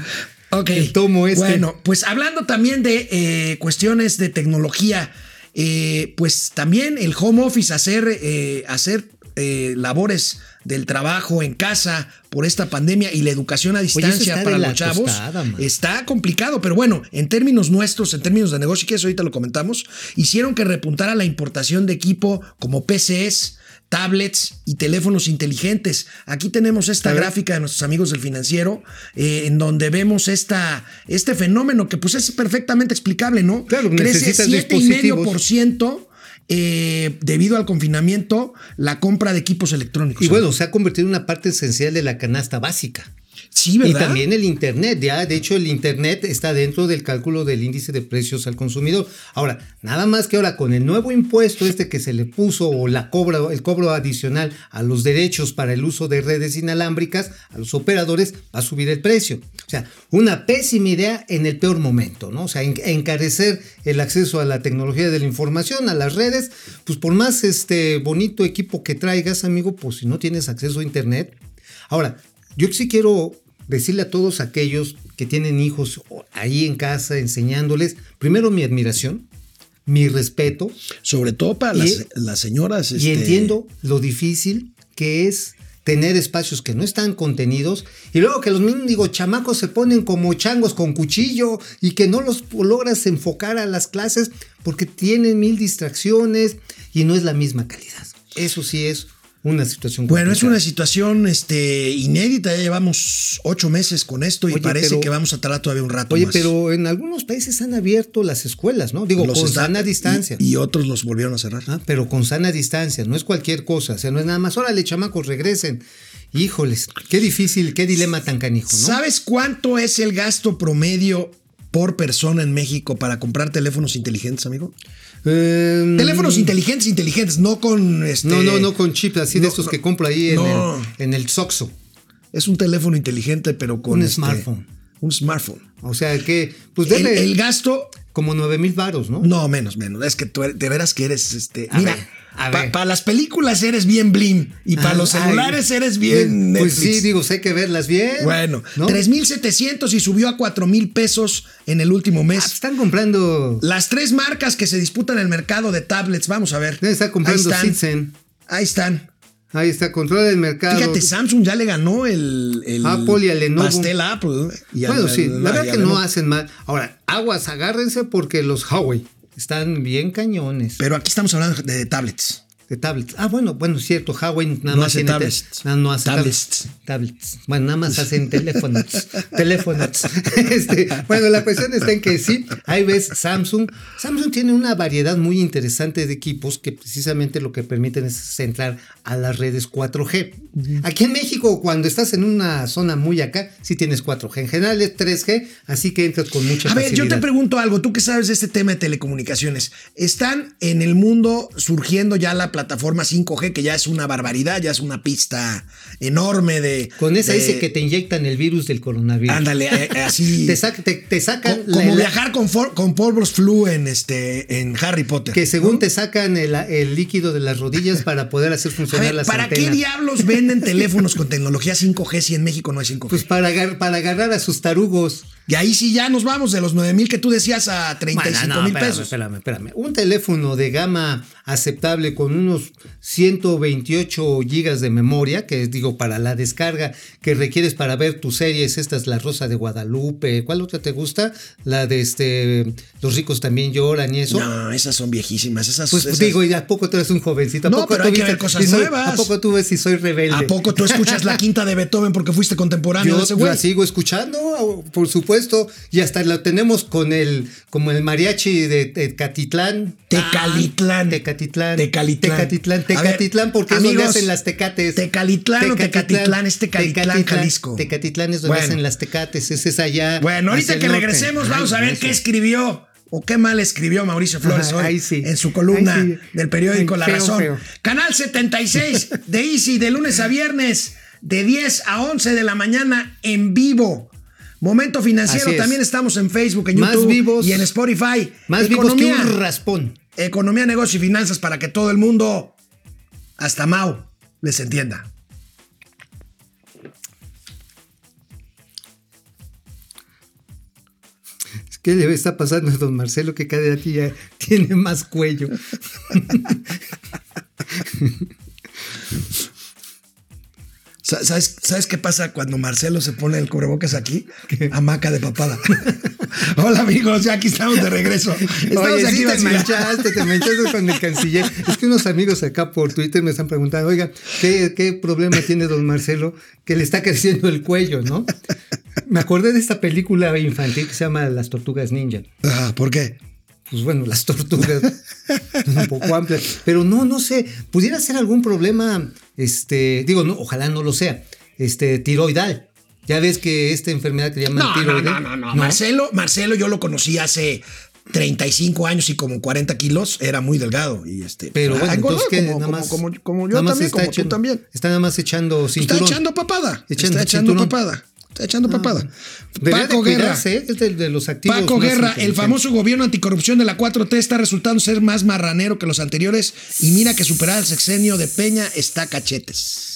ok. el tomo este. Bueno, pues hablando también de eh, cuestiones de tecnología, eh, pues también el home office, hacer, eh, hacer labores del trabajo en casa por esta pandemia y la educación a distancia para los chavos está complicado, pero bueno, en términos nuestros, en términos de negocio, que eso ahorita lo comentamos, hicieron que repuntara la importación de equipo como PCs, tablets y teléfonos inteligentes. Aquí tenemos esta gráfica de nuestros amigos del financiero, eh, en donde vemos esta, este fenómeno que pues es perfectamente explicable, ¿no? Claro, Crece necesitas 7,5% eh, debido al confinamiento la compra de equipos electrónicos. Y bueno, se ha convertido en una parte esencial de la canasta básica. Sí, ¿verdad? Y también el Internet, ya de hecho el Internet está dentro del cálculo del índice de precios al consumidor. Ahora, nada más que ahora con el nuevo impuesto este que se le puso o la cobra, el cobro adicional a los derechos para el uso de redes inalámbricas, a los operadores, va a subir el precio. O sea, una pésima idea en el peor momento, ¿no? O sea, en- encarecer el acceso a la tecnología de la información, a las redes, pues por más este bonito equipo que traigas, amigo, pues si no tienes acceso a Internet. Ahora, yo sí quiero decirle a todos aquellos que tienen hijos ahí en casa enseñándoles, primero mi admiración, mi respeto, Sobre todo para Y- las, las señoras. y este, entiendo lo difícil que es tener espacios que no están contenidos y luego que los mendigos chamacos se ponen como changos con cuchillo y que no los logras enfocar a las clases porque tienen mil distracciones y no es la misma calidad. Eso sí es una situación Bueno, es una situación este, inédita. Ya llevamos ocho meses con esto y Oye, parece pero- que vamos a tardar todavía un rato Oye, más. pero en algunos países han abierto las escuelas, ¿no? Digo, Los con sana distancia. Y, y otros los volvieron a cerrar. Ah, pero con sana distancia, no es cualquier cosa, o sea, no es nada más, órale, chamacos, regresen. Híjoles, qué difícil, qué dilema tan canijo, ¿no? ¿Sabes cuánto es el gasto promedio por persona en México para comprar teléfonos inteligentes, amigo? Em, Teléfonos inteligentes, inteligentes, no con este. No, no, no con chips así de estos no, que compro ahí en, no. el, en el Soxo. Es un teléfono inteligente, pero con. Un este, smartphone. Un smartphone. O sea que, pues El, debe el gasto. Como nueve mil varos, ¿no? No, menos, menos. Es que tú eres- de veras que eres este. A mira, para las películas eres bien Blim y para Ah, los ay, celulares eres bien. Pues sí, digo, sé que verlas bien. Bueno, ¿no? 3,700 y subió a 4,000 pesos en el último Ah, mes. están comprando. Las tres marcas que se disputan el mercado de tablets, vamos a ver. Estar comprando Ahí están. Citizen. Ahí están. Ahí está, controla el mercado. Fíjate, Samsung ya le ganó el, el Apple y a Lenovo. pastel Apple. y Bueno, sí, la verdad que no hacen mal. Ahora, aguas, agárrense porque los Huawei están bien cañones Pero aquí estamos hablando de tablets. De tablets. Ah, bueno, bueno, es cierto, Huawei nada No más hace tiene tablets. no, no hace Tablets. tablets. Bueno, nada más hacen teléfonos. teléfonos. Este, bueno, la cuestión está en que sí, ahí ves Samsung. Samsung tiene una variedad muy interesante de equipos que precisamente lo que permiten es centrar a las redes 4G. Aquí en México, cuando estás en una zona muy acá, sí tienes 4G. En general es 3G, así que entras con mucha A ver, yo te pregunto algo, tú que sabes de este tema de telecomunicaciones, ¿están en el mundo surgiendo ya la plataforma 5G que ya es una barbaridad, ya es una pista enorme de. Con esa de- dice que te inyectan el virus del coronavirus. Ándale, eh, eh, así. te, saca- te- te sacan co- la- como viajar con, for- con polvos flu en este en Harry Potter. que según ¿no? te sacan el, el líquido de las rodillas para poder hacer funcionar ver, las ¿para qué diablos venden teléfonos con tecnología 5G si en México no hay 5G? Pues para, para agarrar a sus tarugos. y ahí sí ya nos vamos de los 9 mil que tú decías a 35 Bueno, no, mil espérame, pesos. Espérame, espérame. Un teléfono de gama aceptable con unos 128 gigas de memoria, que digo, para la descarga que requieres para ver tus series, esta es La Rosa de Guadalupe, ¿cuál otra te gusta? La de este, Los ricos también lloran y eso. No, esas son viejísimas. Esas, Pues esas- digo, ¿y a poco tú eres un jovencito? ¿A No, poco pero tú hay que ver cosas si soy- nuevas. ¿A poco tú ves si soy rebelde? ¿A poco tú escuchas la quinta de Beethoven porque fuiste contemporáneo Yo la sigo escuchando, por supuesto, y hasta la tenemos con el, como el mariachi de Tecatitlán. Tecalitlán. Tecatitlán. Tecalitlán. Tecatitlán, ver, Tecatitlán, porque es donde amigos, hacen las tecates. ¿Tecalitlán o Tecatitlán? Es Tecalitlán, Jalisco. Tecatitlán es donde Bueno. hacen las tecates, ese es allá. Bueno, ahorita que regresemos, vamos Ay, a ver qué escribió o qué mal escribió Mauricio Flores Ajá, hoy sí. en su columna sí. del periódico Ay, La feo, Razón. feo. Canal 76 de Easy de lunes a viernes de 10 a 11 de la mañana en vivo. Momento financiero, es. también estamos en Facebook, en Más YouTube vivos- y en Spotify. Más vivos que un raspón. Economía, negocio y finanzas para que todo el mundo, hasta Mau, les entienda. ¿Qué le está pasando a don Marcelo que cada día tiene más cuello? Sa- ¿Sabes, ¿Sabes qué pasa cuando Marcelo se pone el cubrebocas aquí? Hamaca de papada. Hola amigos, ya aquí estamos de regreso. Estamos Oye, aquí sí te manchaste, te manchaste con el canciller. Es que unos amigos acá por Twitter me están preguntando, oiga, ¿qué, qué problema tiene don Marcelo que le está creciendo el cuello, no? Me acordé de esta película infantil que se llama Las Tortugas Ninja. Ajá, ¿Por qué? Pues bueno, las tortugas un poco amplias. Pero no, no sé, pudiera ser algún problema, este, digo, no, ojalá no lo sea, este, tiroidal. Ya ves que esta enfermedad que llaman No, no, tiroidal. no, no, no. Marcelo, Marcelo yo lo conocí hace 35 años y como 40 kilos, era muy delgado. Y este, Pero bueno, entonces que como, nada como- más. como, como yo nada más también, está como tú también. Está nada más echando cinturón. Está echando papada. Echando está echando cinturón. papada. Está echando papada. Debería Paco de Guerra. ¿eh? es de, de los activos. Paco Guerra, el famoso gobierno anticorrupción de la 4T está resultando ser más marranero que los anteriores y mira que superar el sexenio de Peña está cachetes.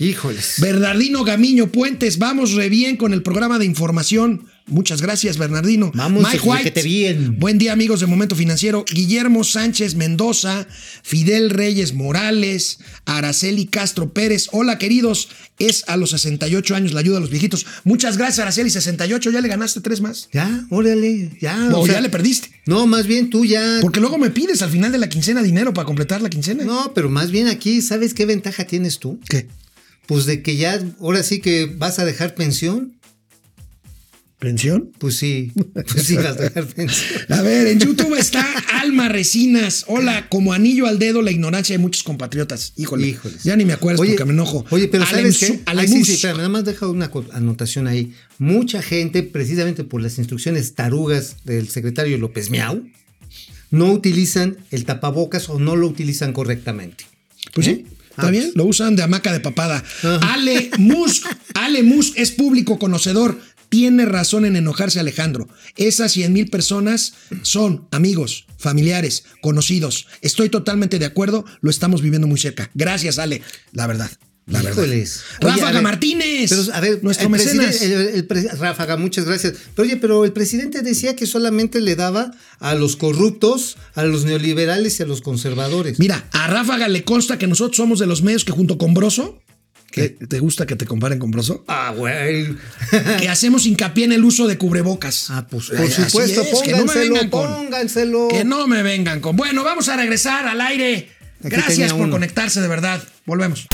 Híjoles. Bernardino Gamiño Puentes, vamos re bien con el programa de información. Muchas gracias, Bernardino. Vamos, Mike White. bien. Buen día, amigos de Momento Financiero. Guillermo Sánchez Mendoza, Fidel Reyes Morales, Araceli Castro Pérez. Hola, queridos. Es a los 68 años la ayuda a los viejitos. Muchas gracias, Araceli. 68, ya le ganaste tres más. Ya, órale, ya. O sea, ya le perdiste. No, más bien tú ya. Porque luego me pides al final de la quincena dinero para completar la quincena. No, pero más bien aquí, ¿sabes qué ventaja tienes tú? ¿Qué? Pues de que ya, ahora sí que vas a dejar pensión. ¿Pensión? Pues sí, pues sí vas a dejar pensión. A ver, en YouTube está Alma Resinas. Hola, como anillo al dedo la ignorancia de muchos compatriotas. Híjole, Híjoles. ya ni me acuerdo porque me enojo. Oye, pero ¿sabes Alemsu- qué? Ay, sí, sí, espérame, nada más deja una anotación ahí. Mucha gente, precisamente por las instrucciones tarugas del secretario López Miau, no utilizan el tapabocas o no lo utilizan correctamente. Pues sí, ¿Eh? Está Ah, bien, lo usan de hamaca de papada. Ajá. Ale Musk, Ale Musk es público conocedor. Tiene razón en enojarse Alejandro. Esas 100 mil personas son amigos, familiares, conocidos. Estoy totalmente de acuerdo, lo estamos viviendo muy cerca. Gracias, Ale, la verdad. La verdad. Híjoles. Oye, Ráfaga ver, Martínez, Pero, a ver, nuestro el mecenas. el- el Ráfaga, muchas gracias. Pero oye, pero el presidente decía que solamente le daba a los corruptos, a los neoliberales y a los conservadores. Mira, a Ráfaga le consta que nosotros somos de los medios que junto con Broso, que ¿te gusta que te comparen con Broso? Ah, güey. que hacemos hincapié en el uso de cubrebocas. Ah, pues por Así supuesto, es, que no me pónganselo, vengan con- pónganselo. Que no me vengan con. Bueno, vamos a regresar al aire. Aquí Gracias por uno. conectarse, de verdad. Volvemos.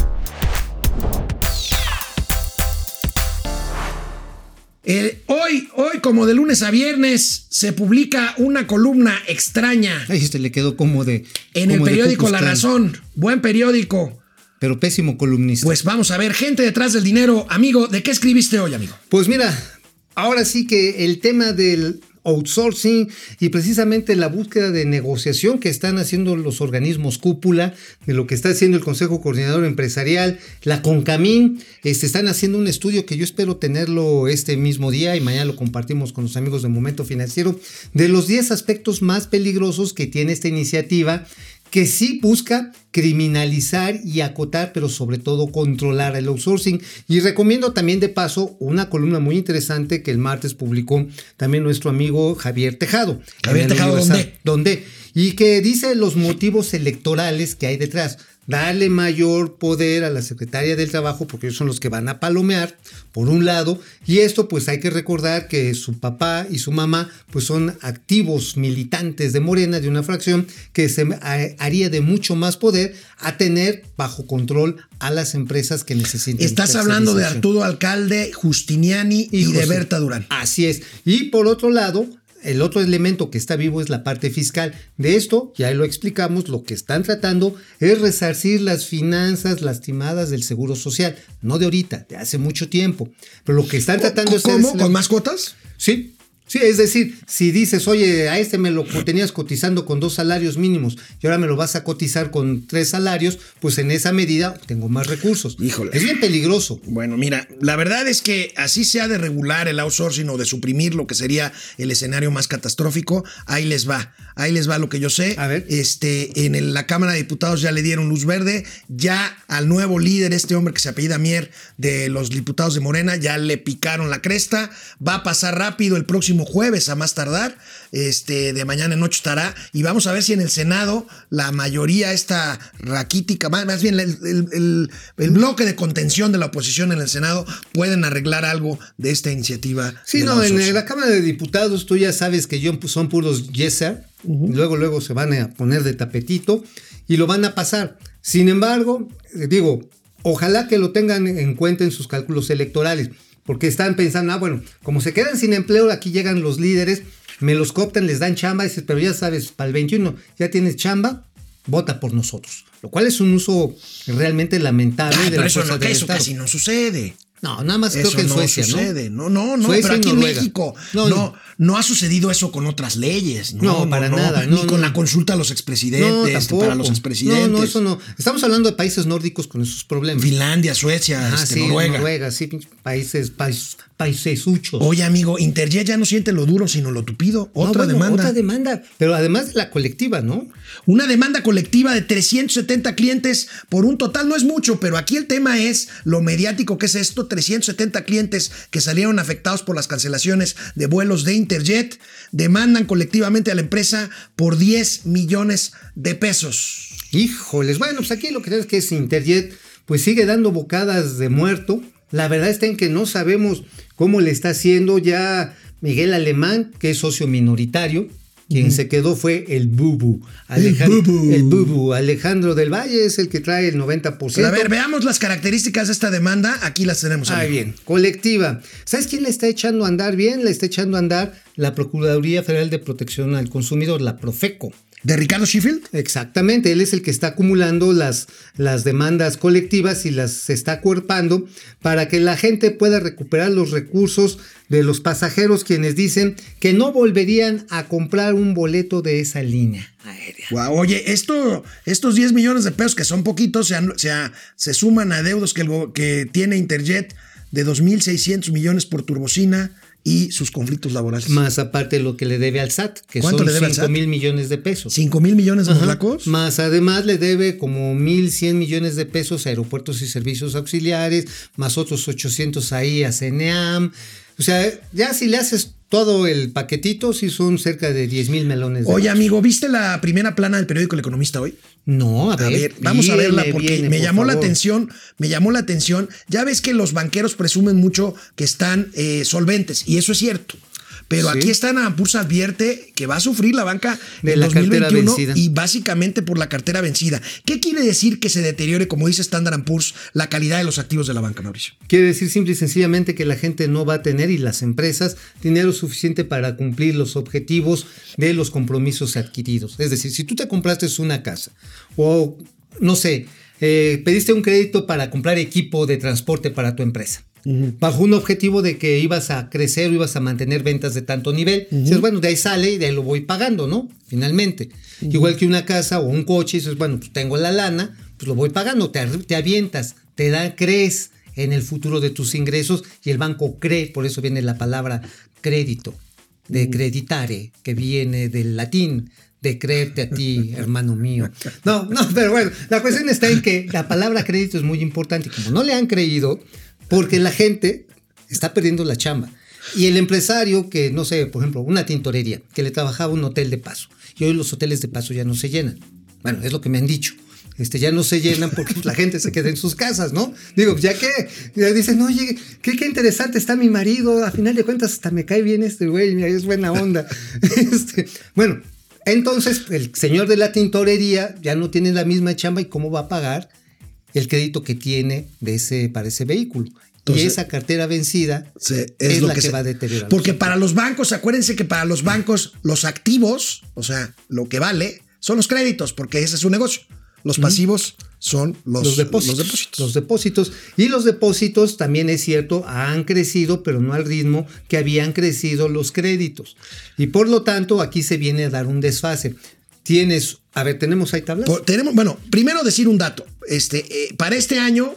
Eh, hoy, hoy, como de lunes a viernes, se publica una columna extraña Ay, este le quedó como de. en el como periódico La. Razón. Buen periódico. Pero pésimo columnista. Pues vamos a ver, gente detrás del dinero. Amigo, ¿de qué escribiste hoy, amigo? Pues mira, ahora sí que el tema del outsourcing y precisamente la búsqueda de negociación que están haciendo los organismos cúpula, de lo que está haciendo el Consejo Coordinador Empresarial, la CONCAMIN, este, están haciendo un estudio que yo espero tenerlo este mismo día y mañana lo compartimos con los amigos de Momento Financiero, de los 10 aspectos más peligrosos que tiene esta iniciativa que sí busca criminalizar y acotar, pero sobre todo controlar el outsourcing. Y recomiendo también de paso una columna muy interesante que el martes publicó también nuestro amigo Javier Tejado. Javier Tejado, ¿dónde? ¿Dónde? Y que dice los motivos electorales que hay detrás darle mayor poder a la secretaria del trabajo porque ellos son los que van a palomear por un lado y esto pues hay que recordar que su papá y su mamá pues son activos militantes de Morena de una fracción que se haría de mucho más poder a tener bajo control a las empresas que necesitan. Estás hablando de Arturo Alcalde, Justiniani y, y de Berta Durán. Así es. Y por otro lado, el otro elemento que está vivo es la parte fiscal. De esto, ya lo explicamos, lo que están tratando es resarcir las finanzas lastimadas del Seguro Social. No de ahorita, de hace mucho tiempo. Pero lo que están tratando es... ¿Cómo? ¿Con más cuotas? Sí, Sí, es decir, si dices, oye, a este me lo tenías cotizando con dos salarios mínimos y ahora me lo vas a cotizar con tres salarios, pues en esa medida tengo más recursos. Híjole. Es bien peligroso. Bueno, mira, la verdad es que así sea de regular el outsourcing o de suprimir lo que sería el escenario más catastrófico, ahí les va. Ahí les va lo que yo sé. A ver. Este, en el- la Cámara de Diputados ya le dieron luz verde, ya al nuevo líder, este hombre que se apellida Mier de los diputados de Morena, ya le picaron la cresta, va a pasar rápido el próximo jueves a más tardar, este, de mañana en noche estará, y vamos a ver si en el Senado la mayoría, esta raquítica, más, más bien el, el- el- el bloque de contención de la oposición en el Senado pueden arreglar algo de esta iniciativa. Sí, no, en la Cámara de Diputados tú ya sabes que yo- son puros yes sir. Luego, luego se van a poner de tapetito y lo van a pasar. Sin embargo, eh, digo, ojalá que lo tengan en cuenta en sus cálculos electorales, porque están pensando, ah, bueno, como se quedan sin empleo, aquí llegan los líderes, me los cooptan, les dan chamba, dices, pero ya sabes, para el 21 ya tienes chamba, vota por nosotros. Lo cual es un uso realmente lamentable Ay, de pero la eso, no, del eso Estado. casi no sucede. No, nada más Eso creo que en no Suecia, sucede. ¿no? No, no, no, Suecia pero aquí en. México No, no, no. ha sucedido eso con otras leyes. No, No, para nada, Ni no, con no. la consulta a los expresidentes, para los expresidentes. No, no, eso no. Estamos hablando de países nórdicos con esos problemas. Finlandia, Suecia, Ah, este, sí, Noruega. Noruega, sí, pinches países, países, paisesuchos. Oye, amigo, Interjet ya no siente lo duro, sino lo tupido. Otra bueno, demanda. Otra demanda. Pero además de la colectiva, ¿no? Una demanda colectiva de 370 clientes por un total, no es mucho, pero aquí el tema es lo mediático que es esto, 370 clientes que salieron afectados por las cancelaciones de vuelos de Interjet, demandan colectivamente a la empresa por 10 millones de pesos. Híjoles, bueno, pues aquí lo que es que es Interjet, pues sigue dando bocadas de muerto. La verdad está en que no sabemos cómo le está haciendo ya Miguel Alemán, que es socio minoritario. Quien se quedó fue el Bubu. Alejandro, Bubu. el Bubu. Alejandro del Valle es el que trae el 90%. Pero a ver, veamos las características de esta demanda, aquí las tenemos. Ah, bien. Colectiva. ¿Sabes quién le está echando a andar bien? Le está echando a andar la Procuraduría Federal de Protección al Consumidor, la Profeco. ¿De Ricardo Sheffield? Exactamente, él es el que está acumulando las, las demandas colectivas y las está acuerpando para que la gente pueda recuperar los recursos de los pasajeros quienes dicen que no volverían a comprar un boleto de esa línea aérea. Oye, esto, estos 10 millones de pesos que son poquitos se, se, suman a deudos que, el que tiene Interjet de 2.600 millones por turbocina y sus conflictos laborales. Más aparte lo que le debe al SAT, que ¿Cuánto son le debe al 5 SAT? mil millones de pesos. 5 mil millones de morlacos. Más además le debe como 1.100 millones de pesos a aeropuertos y servicios auxiliares, más otros 800 ahí a CNEAM. O sea, ya si le haces todo el paquetito, sí son cerca de 10 mil melones de Oye, amigo, ¿viste la primera plana del periódico El Economista hoy? No, a A ver. ver, vamos a verla porque viene, me por llamó la atención, me llamó la atención. Ya ves que los banqueros presumen mucho que están eh, solventes y eso es cierto. Pero Sí. aquí Standard Poor's advierte que va a sufrir la banca De en la cartera 2021 vencida. y básicamente por la cartera vencida. ¿Qué quiere decir que se deteriore, como dice Standard Poor's, la calidad de los activos de la banca, Mauricio? Quiere decir simple y sencillamente que la gente no va a tener y las empresas dinero suficiente para cumplir los objetivos de los compromisos adquiridos. Es decir, si tú te compraste una casa o, no sé, eh, pediste un crédito para comprar equipo de transporte para tu empresa. Bajo un objetivo de que ibas a crecer o ibas a mantener ventas de tanto nivel. Dices, bueno, de ahí sale y de ahí lo voy pagando, ¿no? Finalmente. Igual que una casa o un coche, dices, bueno, pues tengo la lana, pues lo voy pagando, te, te avientas, te da, crees en el futuro de tus ingresos y el banco cree, por eso viene la palabra crédito, de creditare, que viene del latín, de creerte a ti, hermano mío. No, no, pero bueno, la cuestión está en que la palabra crédito es muy importante. Como no le han creído, porque la gente está perdiendo la chamba. Y el empresario que, no sé, por ejemplo, una tintorería, que le trabajaba un hotel de paso, y hoy los hoteles de paso ya no se llenan. Bueno, es lo que me han dicho. Este, ya no se llenan porque la gente se queda en sus casas, ¿no? Digo, ya que ya dicen, oye, qué, qué interesante está mi marido, a final de cuentas hasta me cae bien este güey, es buena onda. Este, bueno, entonces el señor de la tintorería ya no tiene la misma chamba y cómo va a pagar el crédito que tiene de ese, para ese vehículo. Entonces, y esa cartera vencida Se- es, lo la que, se- va a deteriorar. Porque para los bancos, acuérdense que para los bancos los activos, o sea, lo que vale, son los créditos, porque ese es su negocio. Los pasivos son los, los depósitos, los depósitos. Los depósitos. Y los depósitos también es cierto, han crecido, pero no al ritmo que habían crecido los créditos. Y por lo tanto, aquí se viene a dar un desfase. Tienes, a ver, tenemos ahí tablas. Por- tenemos, bueno, primero decir un dato. Este, eh, para este año,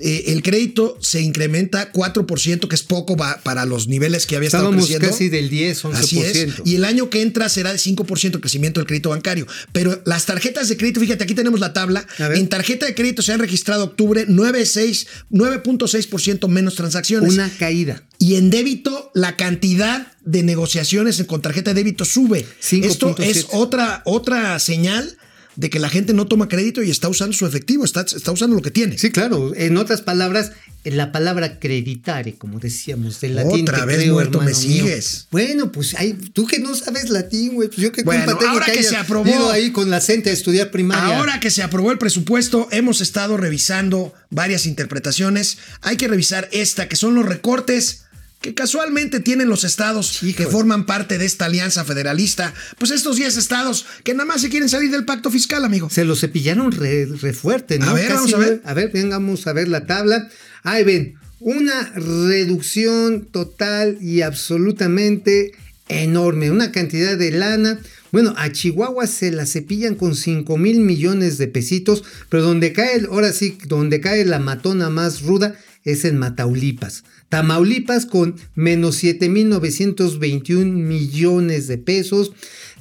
eh, el crédito se incrementa 4%, que es poco para los niveles que había estado Estábamos creciendo. casi del 10, 11%. Así es. Y el año que entra será de 5% el crecimiento del crédito bancario. Pero las tarjetas de crédito, fíjate, aquí tenemos la tabla. En tarjeta de crédito se han registrado octubre 9.6 9.6% menos transacciones. Una caída. Y en débito, la cantidad de negociaciones con tarjeta de débito sube. 5.7. Esto es otra, otra señal de que la gente no toma crédito y está usando su efectivo, está, está usando lo que tiene. Sí, claro. En otras palabras, la palabra creditare, como decíamos, del latín. Otra vez creo, muerto me mío. sigues. Bueno, pues ay, tú que no sabes latín, güey, pues yo qué Bueno, culpa tengo ahora que hayas se aprobó- ahí con la gente a estudiar primaria. Ahora que se aprobó el presupuesto, hemos estado revisando varias interpretaciones. Hay que revisar esta, que son los recortes que casualmente tienen los estados que forman parte de esta alianza federalista. Pues estos 10 estados que nada más se quieren salir del pacto fiscal, amigo. Se lo cepillaron re, re fuerte, ¿no? A ver, vamos a ver. A ver, vengamos a ver la tabla. Ahí ven, una reducción total y absolutamente enorme, una cantidad de lana. Bueno, a Chihuahua se la cepillan con 5 mil millones de pesitos, pero donde cae, ahora sí, donde cae la matona más ruda es en Mataulipas. Tamaulipas con menos 7.921 millones de pesos.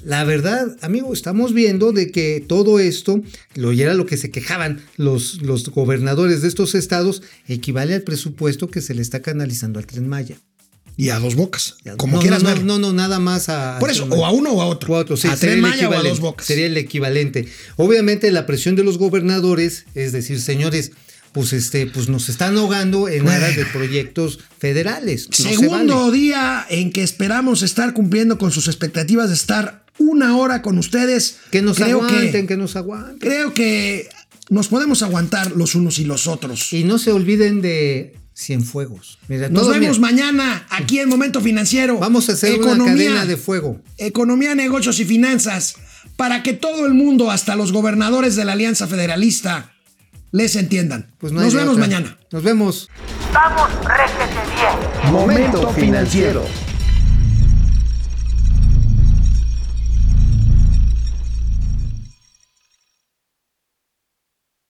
La verdad, amigo, estamos viendo de que todo esto, lo y era lo que se quejaban los, los gobernadores de estos estados, equivale al presupuesto que se le está canalizando al Tren Maya. Y a dos bocas. Como no, quieras no, ver. no, no, nada más a. Por eso, o a uno o a otro. O a otro, sí, a sería Tren el Maya o a dos bocas. Sería el equivalente. Obviamente, la presión de los gobernadores es decir, señores, pues este, pues nos están ahogando en Bueno. aras de proyectos federales. No se Segundo vale. día en que esperamos estar cumpliendo con sus expectativas de estar una hora con ustedes. Que nos creo aguanten, que, que nos aguanten. creo que nos podemos aguantar los unos y los otros. Y no se olviden de Cienfuegos. Mira, Nos vemos mañana aquí en Momento Financiero. Vamos a hacer una cadena de fuego. Economía, negocios y finanzas para que todo el mundo, hasta los gobernadores de la Alianza Federalista, les entiendan. Pues no Nos vemos otra. mañana. Nos vemos. Vamos, réjete bien. Momento financiero.